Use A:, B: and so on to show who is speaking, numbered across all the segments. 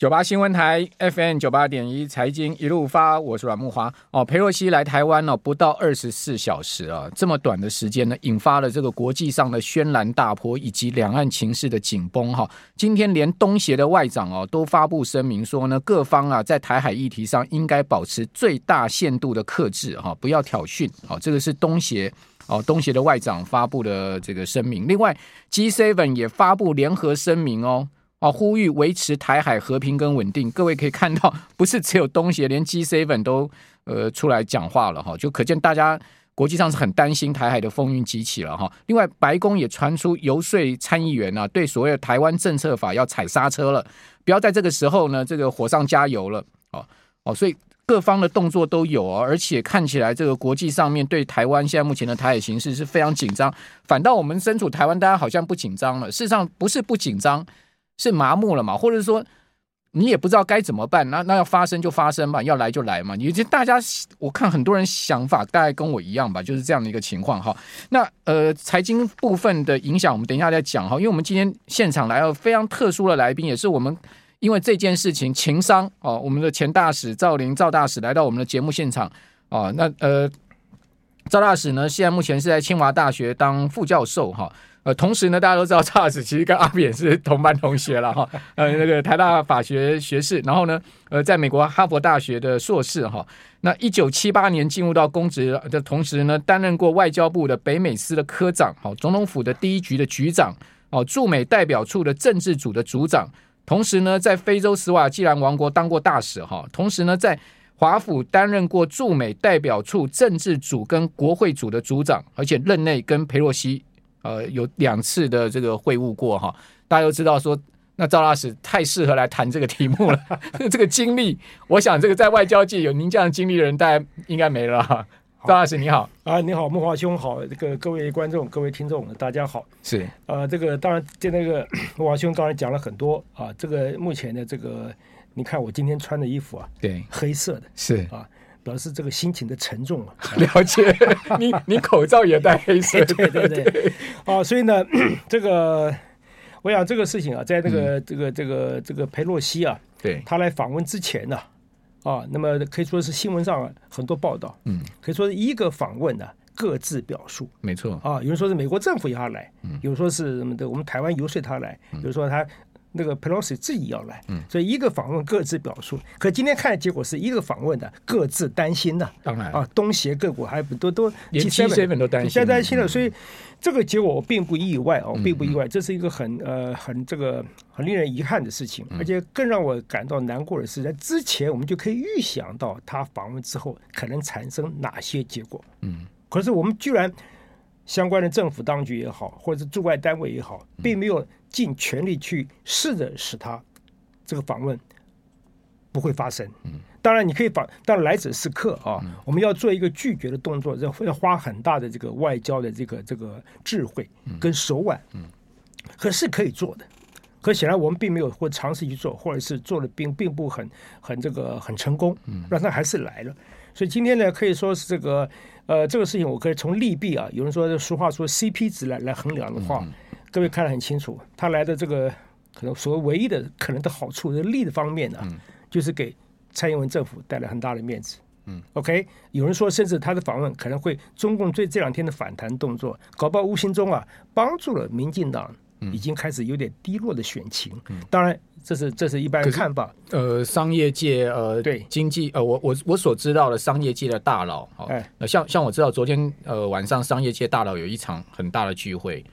A: 九八新闻台 FM 九八点一财经一路发，我是阮木华哦。裴洛西来台湾呢、哦，不到二十四小时啊，这么短的时间呢，引发了这个国际上的轩然大波，以及两岸情势的紧绷哈、今天连东协的外长哦都发布声明说呢，各方啊在台海议题上应该保持最大限度的克制哈、不要挑衅。好、哦，这个是东协哦东协的外长发布的这个声明。另外，G7 也发布联合声明哦。啊！呼吁维持台海和平跟稳定。各位可以看到，不是只有东协，连 G7 都呃出来讲话了哈，就可见大家国际上是很担心台海的风云激起了哈。另外，白宫也传出游说参议员啊，对所谓的台湾政策法要踩刹车了，不要在这个时候呢，这个火上加油了。哦哦，所以各方的动作都有哦，而且看起来这个国际上面对台湾现在目前的台海形势是非常紧张，反倒我们身处台湾，大家好像不紧张了。事实上不是不紧张。是麻木了嘛？或者说你也不知道该怎么办？那那要发生就发生吧，要来就来嘛。你这大家，我看很多人想法大概跟我一样吧，就是这样的一个情况哈。那呃，财经部分的影响，我们等一下再讲哈。因为我们今天现场来了非常特殊的来宾，也是我们因为这件事情情商哦，我们的前大使赵林赵大使来到我们的节目现场哦。那呃，赵大使呢，现在目前是在清华大学当副教授哈。呃，同时呢，大家都知道赵老师其实跟阿扁是同班同学了哈。呃，那个台大法学学士，然后呢，呃，在美国哈佛大学的硕士哈。那一九七八年进入到公职的同时呢，担任过外交部的北美司的科长，好，总统府的第一局的局长，哦，驻美代表处的政治组的组长。同时呢，在非洲斯瓦济兰王国当过大使哈。同时呢，在华府担任过驻美代表处政治组跟国会组的组长，而且任内跟裴洛西。呃，有两次的这个会晤过哈，大家都知道说，那赵大使太适合来谈这个题目了。这个经历，我想这个在外交界有您这样的经历的人，大家应该没了哈。赵大使你好
B: 啊，你好，木华兄好，这个各位观众、各位听众，大家好。
A: 是
B: 呃，这个当然，就那个 木华兄刚才讲了很多啊，这个目前的这个，你看我今天穿的衣服啊，
A: 对，
B: 黑色的，
A: 是
B: 啊。表示这个心情的沉重啊，
A: 了解。你你口罩也戴黑色，
B: 对对对，对。啊，所以呢，这个我想这个事情啊，在这个、嗯、这个这个这个裴洛西啊，
A: 对，
B: 他来访问之前呢，啊，那么可以说是新闻上很多报道，嗯，可以说是一个访问呢，各自表述，
A: 没错。
B: 啊，有人说是美国政府要他来，嗯，有人说是什么的，我们台湾游说他来，有人说他。那个 Pelosi 自己要来，嗯，所以一个访问各自表述。可今天看的结果是一个访问的各自担心的，
A: 当然
B: 啊，东协各国还不都都
A: 连 G7 都担心，
B: 现在担心了。所以这个结果我并不意外哦，并不意外。这是一个很呃很这个很令人遗憾的事情，而且更让我感到难过的是，在之前我们就可以预想到他访问之后可能产生哪些结果。嗯，可是我们居然。相关的政府当局也好，或者是驻外单位也好，并没有尽全力去试着使他这个访问不会发生。当然你可以访，但来者是客啊。我们要做一个拒绝的动作，要要花很大的这个外交的这个这个智慧跟手腕。可是可以做的，可显然我们并没有或尝试去做，或者是做的并并不很很这个很成功，让他还是来了。所以今天呢，可以说是这个。呃，这个事情我可以从利弊啊，有人说俗话说 CP 值来来衡量的话，嗯、各位看得很清楚，他来的这个可能所谓唯一的可能的好处，这利的方面呢、就是给蔡英文政府带来很大的面子。嗯，OK，有人说甚至他的访问可能会中共对这两天的反弹动作，搞不好无形中啊帮助了民进党。已经开始有点低落的选情，嗯、当然这是这是一般的看法。
A: 呃，商业界呃，
B: 对
A: 经济呃，我我我所知道的商业界的大佬，哦、哎，像像我知道昨天呃晚上商业界大佬有一场很大的聚会。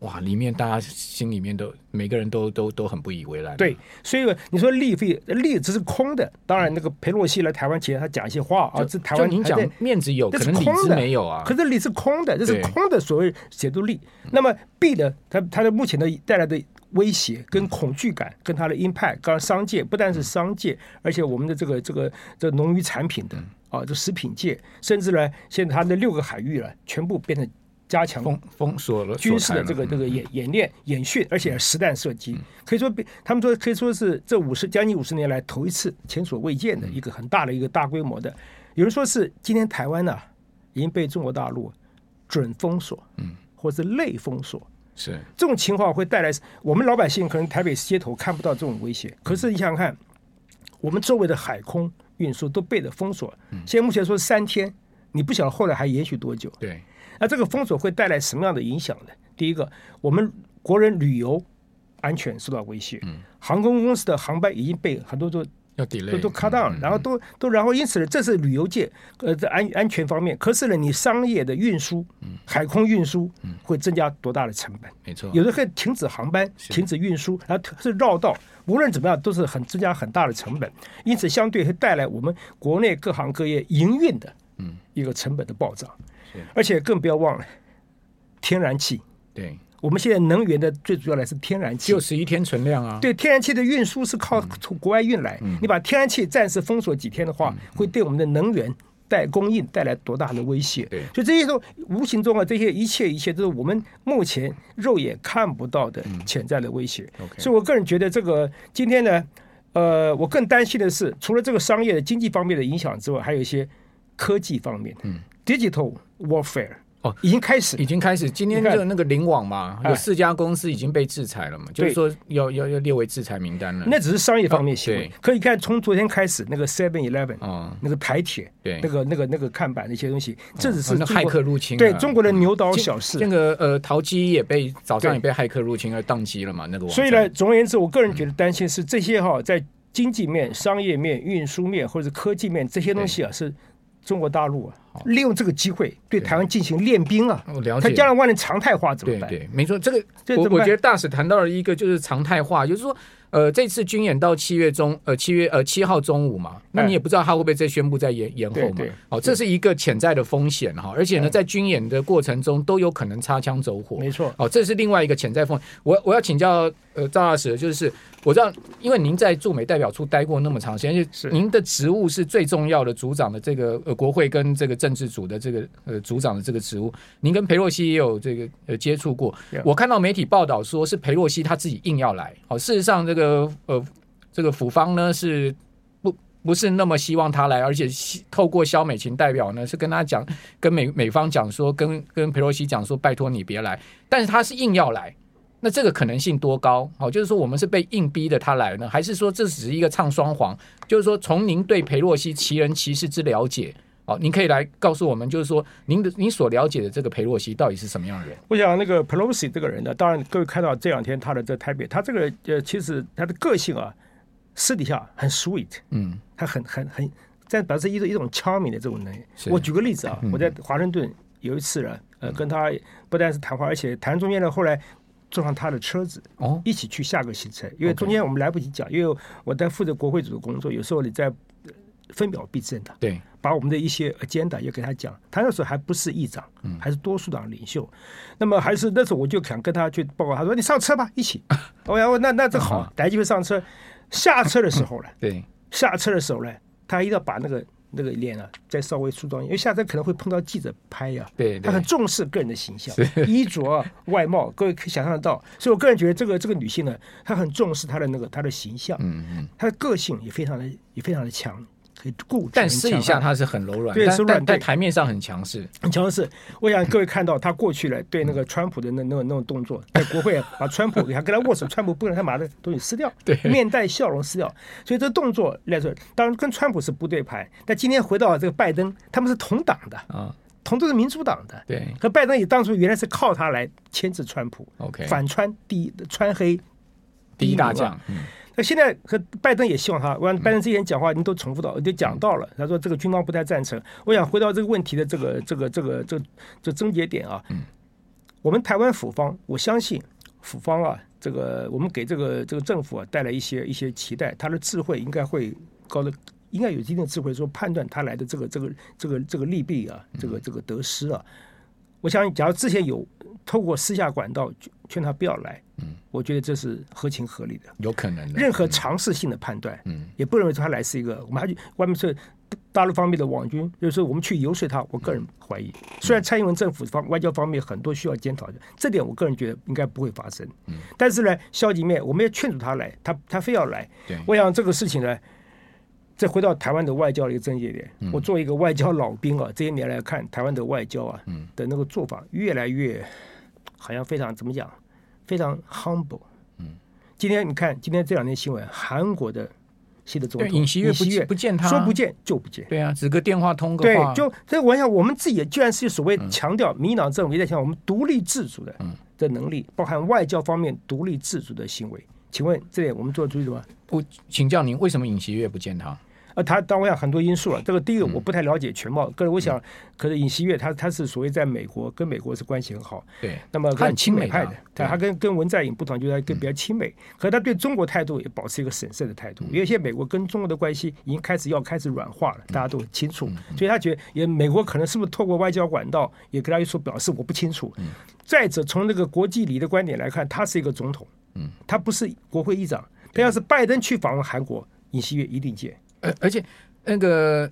A: 哇！里面大家心里面都每个人都都都很不以为然。
B: 对，所以你说利费利只是空的。当然，那个佩洛西来台湾前，他讲一些话啊，这台湾
A: 您讲面子有，可能理是没有啊。
B: 可是理是空的，这是空的所谓解读利。那么弊的，它它的目前的带来的威胁跟恐惧感，跟它的 impact，刚刚商界不但是商界，而且我们的这个这个这农渔产品的啊，这食品界，甚至呢，现在它的六个海域了，全部变成。加强
A: 封封锁了
B: 军事的这个这个演演练演训，而且实弹射击，可以说他们说可以说是这五十将近五十年来头一次前所未见的一个很大的一个大规模的。有人说是今天台湾呢已经被中国大陆准封锁，嗯，或者是类封锁，
A: 是。
B: 这种情况会带来我们老百姓可能台北街头看不到这种威胁，可是你想想看，我们周围的海空运输都被的封锁。现在目前说三天，你不晓得后来还延续多久？
A: 对，
B: 那这个封锁会带来什么样的影响呢？第一个，我们国人旅游安全受到威胁。嗯，航空公司的航班已经被很多都。都都 cut down，然后都都然后因此呢，这是旅游界呃在安安全方面。可是呢，你商业的运输，海空运输会增加多大的成本？
A: 没错，
B: 有的可以停止航班，停止运输，然后是绕道。无论怎么样，都是很增加很大的成本。因此，相对会带来我们国内各行各业营运的嗯一个成本的暴涨。而且更不要忘了天然气。
A: 对。
B: 我们现在能源的最主要的是天然气，
A: 就十一天存量啊。
B: 对，天然气的运输是靠从国外运来。嗯、你把天然气暂时封锁几天的话，嗯、会对我们的能源带供应带来多大的威胁？对，所以这些都无形中啊，这些一切一切都是我们目前肉眼看不到的潜在的威胁。嗯、所以我个人觉得，这个今天呢，呃，我更担心的是，除了这个商业的经济方面的影响之外，还有一些科技方面的、嗯、digital warfare。
A: 哦，
B: 已经开始，
A: 已经开始。今天就那个灵网嘛，有四家公司已经被制裁了嘛，就是说要要要列为制裁名单了。
B: 那只是商业方面行为，可以看从昨天开始那个 Seven Eleven 啊，那个台铁，对，那个那个那个看板那些东西，这只是
A: 骇客入侵，
B: 对中国的牛刀小试。
A: 那个呃，淘机也被早上也被骇客入侵而宕机了嘛，那个。
B: 所以呢，总而言之，我个人觉得担心是这些哈，在经济面、商业面、运输面或者科技面这些东西啊是。中国大陆啊，利用这个机会对台湾进行练兵啊，
A: 我了解。
B: 他将来万一常态化怎么办？
A: 对对，没错，这个我我觉得大使谈到了一个就是常态化，就是说。呃，这次军演到七月中，呃，七月呃七号中午嘛，那你也不知道他会不会再宣布再延延后嘛？哦，这是一个潜在的风险哈，而且呢，在军演的过程中都有可能擦枪走火。
B: 没错，
A: 哦，这是另外一个潜在风险。我我要请教呃赵大使，就是我知道，因为您在驻美代表处待过那么长时间，是您的职务是最重要的组长的这个呃国会跟这个政治组的这个呃组长的这个职务，您跟裴洛西也有这个呃接触过。我看到媒体报道说是裴洛西他自己硬要来，好，事实上这个。呃呃，这个府方呢是不不是那么希望他来，而且透过肖美琴代表呢是跟他讲，跟美美方讲说，跟跟裴洛西讲说，拜托你别来。但是他是硬要来，那这个可能性多高？好，就是说我们是被硬逼的他来呢，还是说这只是一个唱双簧？就是说从您对裴洛西其人其事之了解。好，您可以来告诉我们，就是说，您的您所了解的这个裴洛西到底是什么样的人？
B: 我想那个 Pelosi 这个人呢，当然各位看到这两天他的在台北，他这个呃，其实他的个性啊，私底下很 sweet，嗯，他很很很在表示一种一种 charming 的这种能力。我举个例子啊，我在华盛顿有一次呢，呃，跟他不但是谈话，而且谈中间呢，后来坐上他的车子哦，一起去下个行程，因为中间我们来不及讲，因为我在负责国会组的工作，有时候你在。分秒必争的，
A: 对，
B: 把我们的一些 agenda 也给他讲。他那时候还不是议长，还是多数党领袖。那么还是那时候我就想跟他去报告，他说：“你上车吧，一起。”我说：“那那这好，逮机会上车。”下车的时候呢，
A: 对，
B: 下车的时候呢，他一定要把那个那个脸啊再稍微梳妆，因为下次可能会碰到记者拍呀。
A: 对，
B: 他很重视个人的形象、衣着、外貌，各位可以想象得到。所以我个人觉得，这个这个女性呢，她很重视她的那个她的形象，嗯嗯，她的个性也非常的也非常的强。
A: 但私底下他是很柔软，
B: 对，是软，
A: 在台面上很强势，
B: 很强势。我想各位看到他过去了对那个川普的那那种那种动作，在国会把川普，还跟他握手，川普不能他把的东西撕掉，对，面带笑容撕掉。所以这个动作来说，当然跟川普是不对盘。但今天回到这个拜登，他们是同党的啊，同都是民主党的，
A: 对。
B: 和拜登也当初原来是靠他来牵制川普
A: ，OK，
B: 反川第一川黑
A: 第一大将。
B: 那现在和拜登也希望他，我拜登之前讲话您都重复到，都讲到了。他说这个军方不太赞成。我想回到这个问题的这个这个这个这这终结点啊。我们台湾府方，我相信府方啊，这个我们给这个这个政府啊带来一些一些期待，他的智慧应该会高的，应该有一定的智慧，说判断他来的这个这个这个这个利弊啊，这个这个得失啊。我想，假如之前有透过私下管道劝他不要来，嗯，我觉得这是合情合理的，
A: 有可能的。
B: 任何尝试性的判断，嗯，也不认为他来是一个，我们还去外面是大陆方面的网军，就是说我们去游说他，我个人怀疑。虽然蔡英文政府方外交方面很多需要检讨的，这点我个人觉得应该不会发生。嗯，但是呢，消极面我们要劝阻他来，他他非要来，对，我想这个事情呢。再回到台湾的外交的一个症结点，我作为一个外交老兵啊，这些年来看台湾的外交啊的那个做法越来越好像非常怎么讲，非常 humble。嗯今天你看今天这两天新闻，韩国的新的总统
A: 尹锡悦不见不见他，
B: 说不见就不见。
A: 对啊，只个电话通个
B: 话。对，就所以我想，我们自己也居然是所谓强调，民进党政府也在强调我们独立自主的的能力，包含外交方面独立自主的行为。请问这里我们做得注意的吗？
A: 不，请教您为什么尹锡悦不见他？
B: 呃，他当然有很多因素了。这个第一个我不太了解全貌，可是我想，可是尹锡悦他他是所谓在美国跟美国是关系很好，
A: 对，
B: 那么很亲美派的，他跟跟文在寅不同，就是他跟比较亲美，可是他对中国态度也保持一个审慎的态度。因为现在美国跟中国的关系已经开始要开始软化了，大家都很清楚，所以他觉得也美国可能是不是透过外交管道也跟他说表示我不清楚。再者，从那个国际礼的观点来看，他是一个总统，嗯，他不是国会议长。他要是拜登去访问韩国，尹锡悦一定见。
A: 而而且那个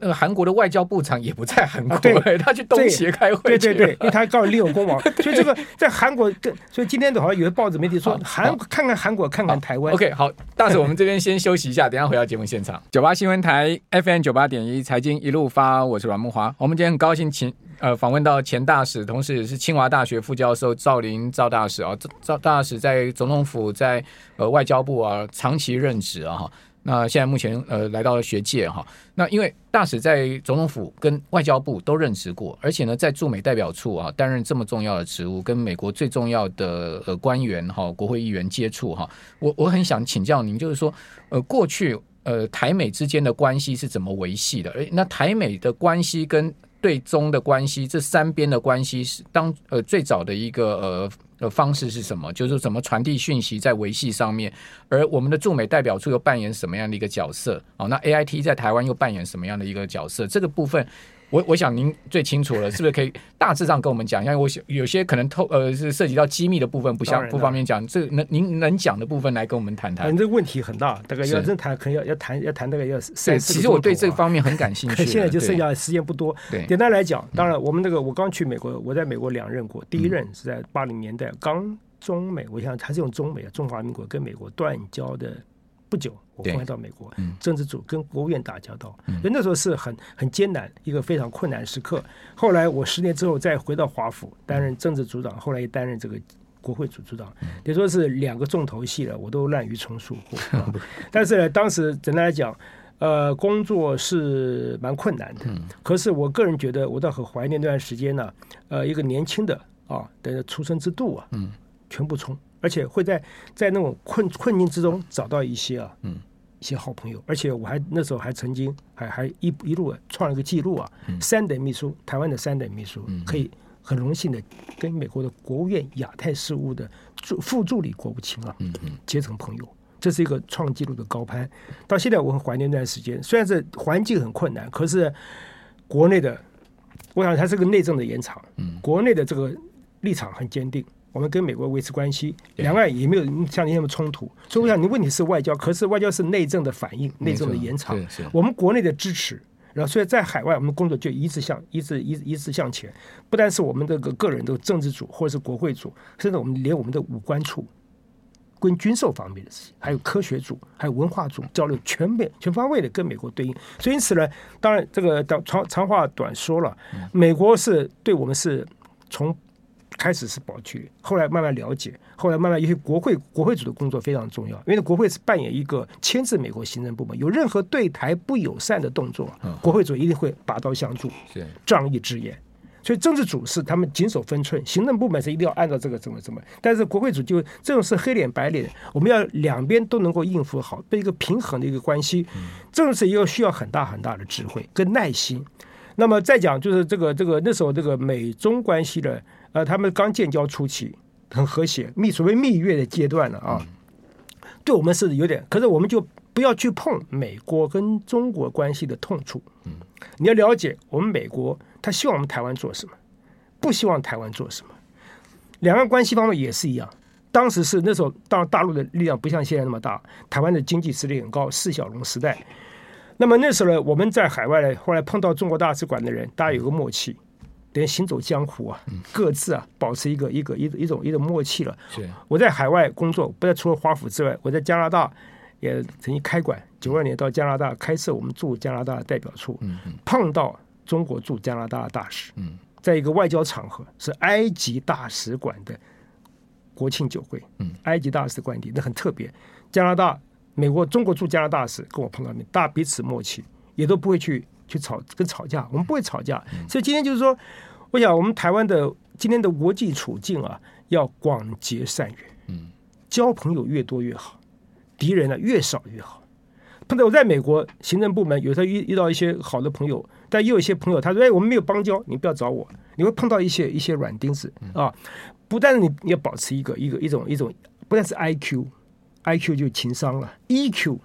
A: 那个韩国的外交部长也不在韩国，对，他去东协开会，
B: 对对对，因为他告诉利用公网，所以这个在韩国跟，所以今天的好像有些报纸媒体说韩看看韩国，看看台湾。
A: OK，好，大使，我们这边先休息一下，等下回到节目现场。九八新闻台 FM 九八点一财经一路发，我是阮慕华。我们今天很高兴请呃访问到前大使，同时也是清华大学副教授赵林赵大使啊，赵大使在总统府在呃外交部啊长期任职啊。那现在目前呃来到了学界哈，那因为大使在总统府跟外交部都任职过，而且呢在驻美代表处啊担任这么重要的职务，跟美国最重要的呃官员哈国会议员接触哈，我我很想请教您，就是说呃过去呃台美之间的关系是怎么维系的？而，那台美的关系跟对中的关系，这三边的关系是当呃最早的一个呃。呃方式是什么？就是怎么传递讯息在维系上面，而我们的驻美代表处又扮演什么样的一个角色？哦，那 AIT 在台湾又扮演什么样的一个角色？这个部分。我我想您最清楚了，是不是可以大致上跟我们讲一下？我想有些可能透呃是涉及到机密的部分，不想不方便讲。这个能您能讲的部分来跟我们谈谈。
B: 嗯这个问题很大，大概要真谈，可能要要谈要谈大概要三。
A: 对，其实我对这个方面很感兴趣。
B: 现在就剩下时间不多。对，简单来讲，当然我们那个我刚去美国，我在美国两任过，第一任是在八零年代，刚中美，我想还是用中美啊，中华民国跟美国断交的。不久，我回到美国，政治组跟国务院打交道，所以那时候是很很艰难，一个非常困难时刻。后来我十年之后再回到华府担任政治组长，后来也担任这个国会组组长，也说是两个重头戏了，我都滥竽充数过。但是呢，当时简单来讲，呃，工作是蛮困难的。可是我个人觉得，我倒很怀念那段时间呢。呃，一个年轻的啊的出生之度啊，全部冲。而且会在在那种困困境之中找到一些啊，嗯，一些好朋友。而且我还那时候还曾经还还一一路创了个记录啊，三等秘书，台湾的三等秘书，可以很荣幸的跟美国的国务院亚太事务的助副助理国务卿啊，嗯嗯，结成朋友，这是一个创纪录的高攀。到现在我很怀念那段时间，虽然是环境很困难，可是国内的，我想它是个内政的延长，嗯，国内的这个立场很坚定。我们跟美国维持关系，两岸也没有像你那么冲突，所以我想你问题是外交，可是外交是内政的反应，内政的延长。我们国内的支持，然后所以在海外我们工作就一直向一直一直一直向前，不但是我们这个个人的政治组或者是国会组，甚至我们连我们的武官处跟军售方面的事情，还有科学组，还有文化组交流全面全方位的跟美国对应。所以因此呢，当然这个长长话短说了，美国是对我们是从。开始是保距，后来慢慢了解，后来慢慢，因为国会国会组的工作非常重要，因为国会是扮演一个牵制美国行政部门，有任何对台不友善的动作，国会组一定会拔刀相助，仗义执言。所以政治组是他们谨守分寸，行政部门是一定要按照这个怎么怎么。但是国会组就这种是黑脸白脸，我们要两边都能够应付好，被一个平衡的一个关系，这种是一个需要很大很大的智慧跟耐心。那么再讲就是这个这个那时候这个美中关系的。呃，他们刚建交初期很和谐，蜜所谓蜜月的阶段了啊，对我们是有点，可是我们就不要去碰美国跟中国关系的痛处。嗯，你要了解我们美国，他希望我们台湾做什么，不希望台湾做什么。两岸关系方面也是一样，当时是那时候，当大陆的力量不像现在那么大，台湾的经济实力很高，四小龙时代。那么那时候呢，我们在海外呢，后来碰到中国大使馆的人，大家有个默契。连行走江湖啊，各自啊保持一个一个一一种一种默契了。是我在海外工作，不在除了华府之外，我在加拿大也曾经开馆。九二年到加拿大开设我们驻加拿大的代表处，碰到中国驻加拿大的大使。在一个外交场合，是埃及大使馆的国庆酒会。埃及大使官邸那很特别，加拿大美国、中国驻加拿大使跟我碰到面，大彼此默契，也都不会去去吵跟吵架，我们不会吵架。所以今天就是说，我想我们台湾的今天的国际处境啊，要广结善缘，嗯，交朋友越多越好，敌人呢越少越好。碰到我在美国行政部门，有时候遇遇到一些好的朋友，但也有一些朋友他说：“哎，我们没有邦交，你不要找我。”你会碰到一些一些软钉子啊！不但你你要保持一个一个一种一种，不但是 I Q，I Q 就是情商了，E Q，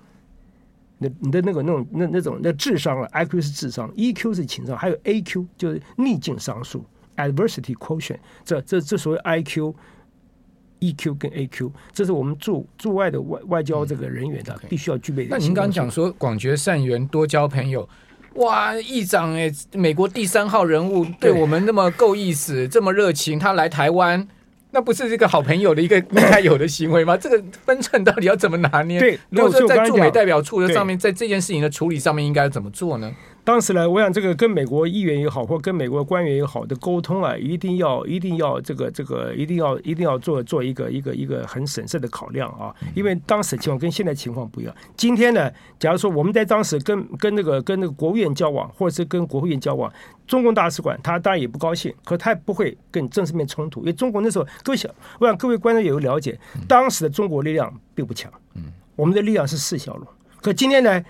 B: 那你的那个那种那那种那智商了，I Q 是智商，E Q 是情商，还有 A Q 就是逆境商数，Adversity Quotient，这这这所谓 I Q、E Q 跟 A Q，这是我们驻驻外的外外交这个人员的必须要具备的。
A: 那您刚刚讲说广结善缘，多交朋友。哇，议长哎，美国第三号人物对我们那么够意思，这么热情，他来台湾，那不是这个好朋友的一个应该有的行为吗？这个分寸到底要怎么拿捏？
B: 对，
A: 如果说在驻美代表处的上面，在这件事情的处理上面，应该怎么做呢？
B: 当时呢，我想这个跟美国议员也好，或跟美国官员也好的沟通啊，一定要一定要这个这个一定要一定要做做一个一个一个很审慎的考量啊，因为当时情况跟现在情况不一样。今天呢，假如说我们在当时跟跟那个跟那个国务院交往，或者是跟国务院交往，中共大使馆他当然也不高兴，可他也不会跟正式面冲突，因为中国那时候各位想，我想各位观众也有了解，当时的中国力量并不强，嗯，我们的力量是四小龙，可今天呢？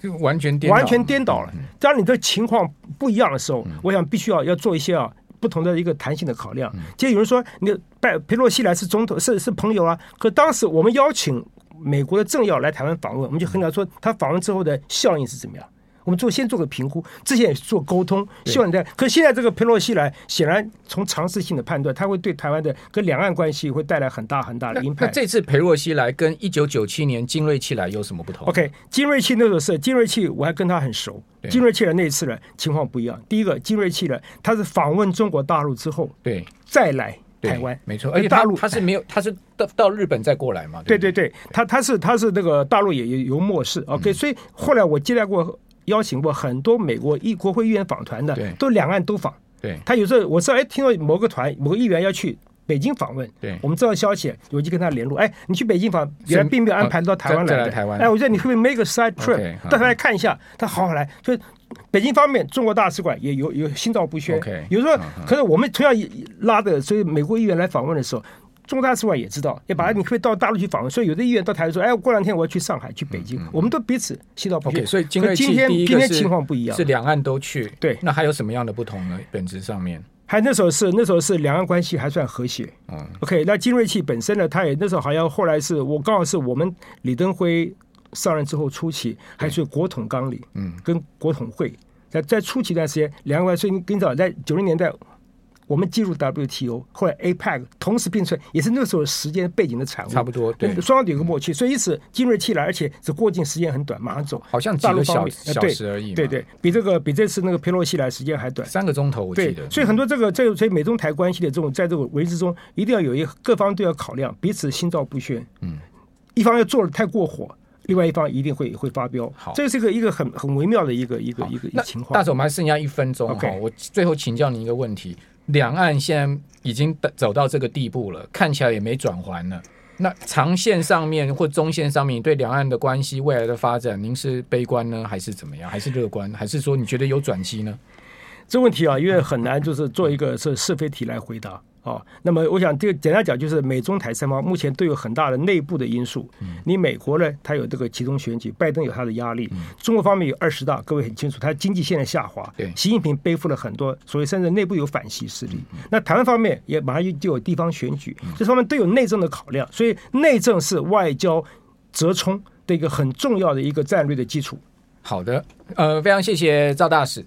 A: 就完全颠
B: 完全颠倒了。当你的情况不一样的时候，我想必须要要做一些啊不同的一个弹性的考量。其实有人说，你拜佩洛西来是总统，是是朋友啊。可当时我们邀请美国的政要来台湾访问，我们就很想说，他访问之后的效应是怎么样？我们做先做个评估，之前也做沟通，希望你在。可是现在这个佩洛西来，显然从常识性的判断，他会对台湾的跟两岸关系会带来很大很大的影响。
A: 那这次佩洛西来跟一九九七年金瑞气来有什么不同
B: ？OK，金瑞气那个是金瑞气，我还跟他很熟。金瑞气来那一次呢，情况不一样。第一个，金瑞气来，他是访问中国大陆之后，
A: 对，
B: 再来台湾，
A: 没错。而且大陆他是没有，他是到到日本再过来嘛？
B: 对对对，他他是他是那个大陆也也有漠视。OK，所以后来我接待过。邀请过很多美国议国会议员访团的，都两岸都访。
A: 对，
B: 他有时候我知道，哎，听到某个团某个议员要去北京访问，
A: 对，
B: 我们知道消息，我就跟他联络。哎，你去北京访，原来并没有安排到台湾来的。
A: 台湾，
B: 哎，我说你会不会 make a side trip 到台湾来看一下？他好好来。所以北京方面，中国大使馆也有有心照不宣。有时候可是我们同样拉的，所以美国议员来访问的时候。中国大使馆也知道，也把他，你可以到大陆去访问，所以有的议员到台湾说：“哎，过两天我要去上海、去北京。”我们都彼此心照不宣。
A: 所以今天
B: 今天情况不一样，
A: 是两岸都去。
B: 对，
A: 那还有什么样的不同呢？本质上面，
B: 还那时候是那时候是两岸关系还算和谐。嗯，OK，那金瑞气本身呢，他也那时候好像后来是我刚好是我们李登辉上任之后初期，还是国统纲领，嗯，跟国统会在在初期一段时间，两岸关系，跟早在九零年代。我们进入 WTO，或者 APEC 同时并存，也是那个时候时间背景的产物。
A: 差不多，对，
B: 双方有个默契，所以因此金瑞气来，而且只过境时间很短，马上走。
A: 好像几个小小时而已。
B: 对对，比这个比这次那个佩洛西来时间还短，
A: 三个钟头我记得。
B: 所以很多这个这个所以美中台关系的这种在这个维持中，一定要有一个各方都要考量，彼此心照不宣。嗯，一方要做的太过火，另外一方一定会会发飙。好，这是一个一个很很微妙的一个一个一个情况。
A: 大总，我们还剩下一分钟哈，我最后请教你一个问题。两岸现在已经走到这个地步了，看起来也没转圜了。那长线上面或中线上面对两岸的关系未来的发展，您是悲观呢，还是怎么样？还是乐观？还是说你觉得有转机呢？
B: 这问题啊，因为很难，就是做一个是是非题来回答。哦，那么我想这个简单讲，就是美中台三方目前都有很大的内部的因素。你美国呢，它有这个集中选举，拜登有他的压力；中国方面有二十大，各位很清楚，它经济现在下滑。对，习近平背负了很多，所以甚至内部有反习势力。那台湾方面也马上就有地方选举，这方面都有内政的考量，所以内政是外交折冲的一个很重要的一个战略的基础。
A: 好的，呃，非常谢谢赵大使。